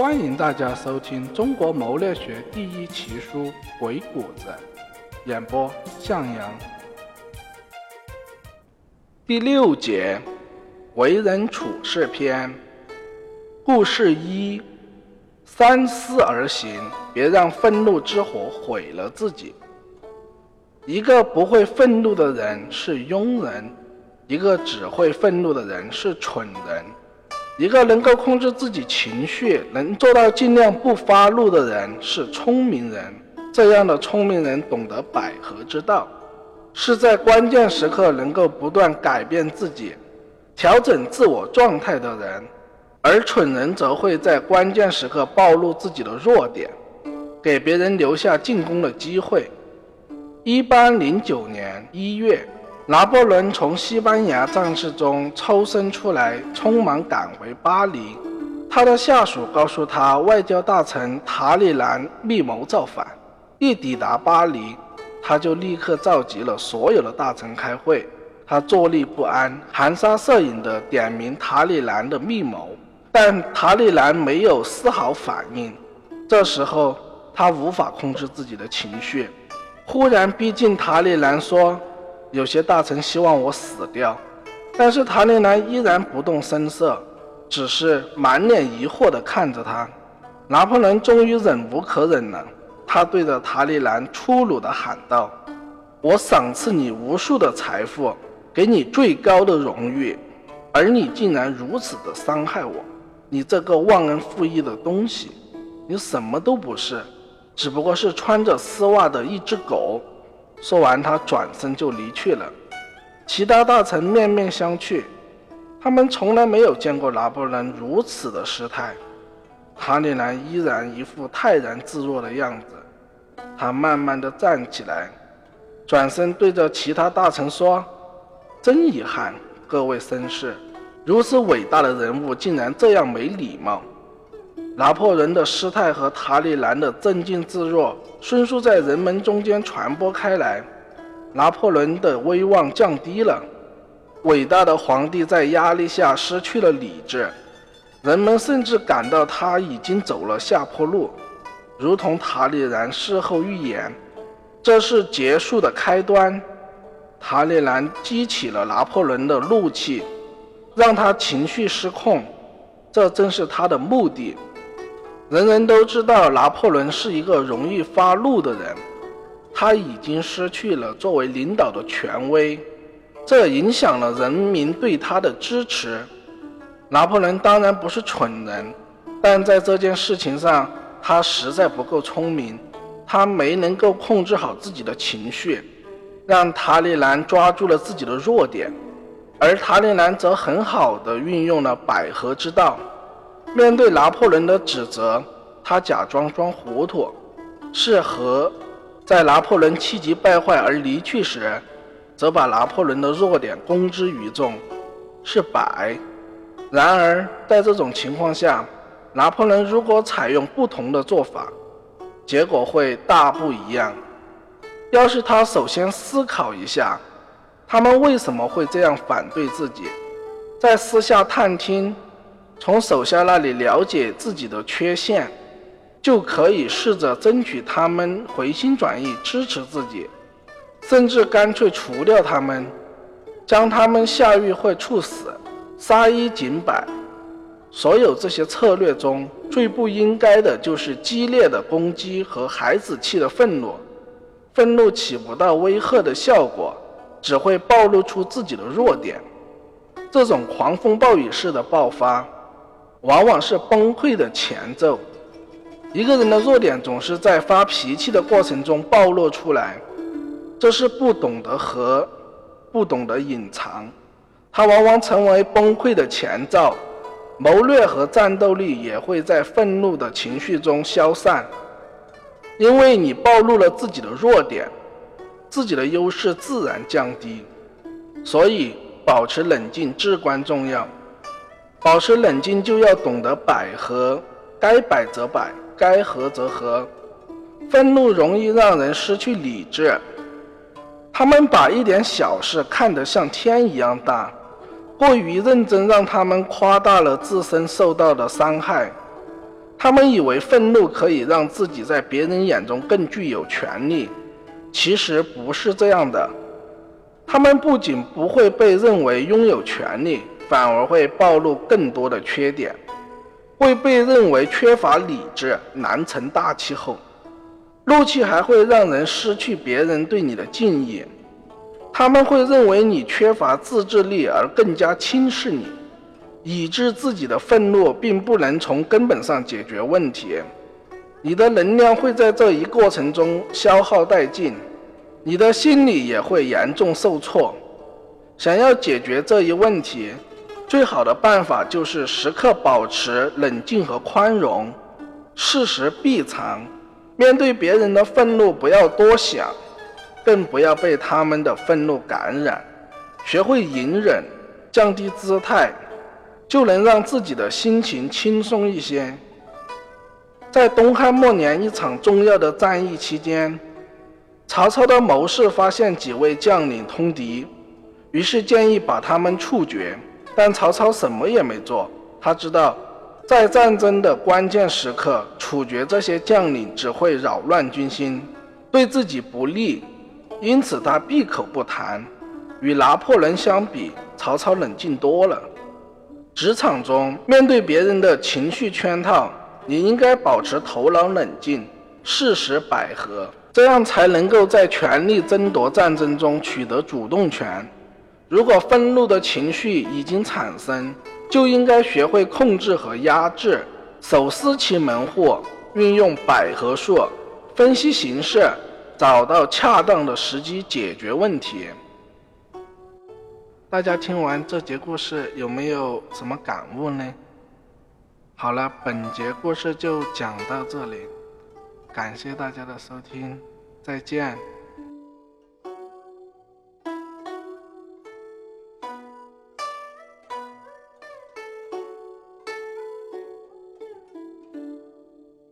欢迎大家收听中国谋略学第一奇书《鬼谷子》，演播向阳。第六节，为人处事篇。故事一：三思而行，别让愤怒之火毁了自己。一个不会愤怒的人是庸人，一个只会愤怒的人是蠢人。一个能够控制自己情绪、能做到尽量不发怒的人是聪明人。这样的聪明人懂得百合之道，是在关键时刻能够不断改变自己、调整自我状态的人。而蠢人则会在关键时刻暴露自己的弱点，给别人留下进攻的机会。一八零九年一月。拿破仑从西班牙战事中抽身出来，匆忙赶回巴黎。他的下属告诉他，外交大臣塔里兰密谋造反。一抵达巴黎，他就立刻召集了所有的大臣开会。他坐立不安，含沙射影地点名塔里兰的密谋，但塔里兰没有丝毫反应。这时候，他无法控制自己的情绪，忽然逼近塔里兰说。有些大臣希望我死掉，但是塔里兰依然不动声色，只是满脸疑惑地看着他。拿破仑终于忍无可忍了，他对着塔里兰粗鲁地喊道：“我赏赐你无数的财富，给你最高的荣誉，而你竟然如此的伤害我！你这个忘恩负义的东西，你什么都不是，只不过是穿着丝袜的一只狗。”说完，他转身就离去了。其他大臣面面相觑，他们从来没有见过拿破仑如此的失态。塔里兰依然一副泰然自若的样子。他慢慢的站起来，转身对着其他大臣说：“真遗憾，各位绅士，如此伟大的人物竟然这样没礼貌。”拿破仑的失态和塔里兰的镇静自若，迅速在人们中间传播开来。拿破仑的威望降低了，伟大的皇帝在压力下失去了理智，人们甚至感到他已经走了下坡路。如同塔里兰事后预言，这是结束的开端。塔里兰激起了拿破仑的怒气，让他情绪失控，这正是他的目的。人人都知道拿破仑是一个容易发怒的人，他已经失去了作为领导的权威，这影响了人民对他的支持。拿破仑当然不是蠢人，但在这件事情上，他实在不够聪明，他没能够控制好自己的情绪，让塔里兰抓住了自己的弱点，而塔里兰则很好的运用了百合之道。面对拿破仑的指责，他假装装糊涂，是和在拿破仑气急败坏而离去时，则把拿破仑的弱点公之于众，是百。然而，在这种情况下，拿破仑如果采用不同的做法，结果会大不一样。要是他首先思考一下，他们为什么会这样反对自己，在私下探听。从手下那里了解自己的缺陷，就可以试着争取他们回心转意支持自己，甚至干脆除掉他们，将他们下狱或处死，杀一儆百。所有这些策略中最不应该的就是激烈的攻击和孩子气的愤怒。愤怒起不到威吓的效果，只会暴露出自己的弱点。这种狂风暴雨式的爆发。往往是崩溃的前奏。一个人的弱点总是在发脾气的过程中暴露出来，这是不懂得和不懂得隐藏，它往往成为崩溃的前兆。谋略和战斗力也会在愤怒的情绪中消散，因为你暴露了自己的弱点，自己的优势自然降低。所以，保持冷静至关重要。保持冷静，就要懂得百合，该百则百，该和则和。愤怒容易让人失去理智，他们把一点小事看得像天一样大，过于认真，让他们夸大了自身受到的伤害。他们以为愤怒可以让自己在别人眼中更具有权利，其实不是这样的。他们不仅不会被认为拥有权利，反而会暴露更多的缺点，会被认为缺乏理智、难成大气候。怒气还会让人失去别人对你的敬意，他们会认为你缺乏自制力而更加轻视你。以致自己的愤怒并不能从根本上解决问题，你的能量会在这一过程中消耗殆尽，你的心理也会严重受挫。想要解决这一问题，最好的办法就是时刻保持冷静和宽容，事实必藏。面对别人的愤怒，不要多想，更不要被他们的愤怒感染，学会隐忍，降低姿态。就能让自己的心情轻松一些。在东汉末年一场重要的战役期间，曹操的谋士发现几位将领通敌，于是建议把他们处决。但曹操什么也没做，他知道在战争的关键时刻处决这些将领只会扰乱军心，对自己不利，因此他闭口不谈。与拿破仑相比，曹操冷静多了。职场中，面对别人的情绪圈套，你应该保持头脑冷静，事实百合，这样才能够在权力争夺战争中取得主动权。如果愤怒的情绪已经产生，就应该学会控制和压制，手撕其门户，运用百合术，分析形势，找到恰当的时机解决问题。大家听完这节故事有没有什么感悟呢？好了，本节故事就讲到这里，感谢大家的收听，再见。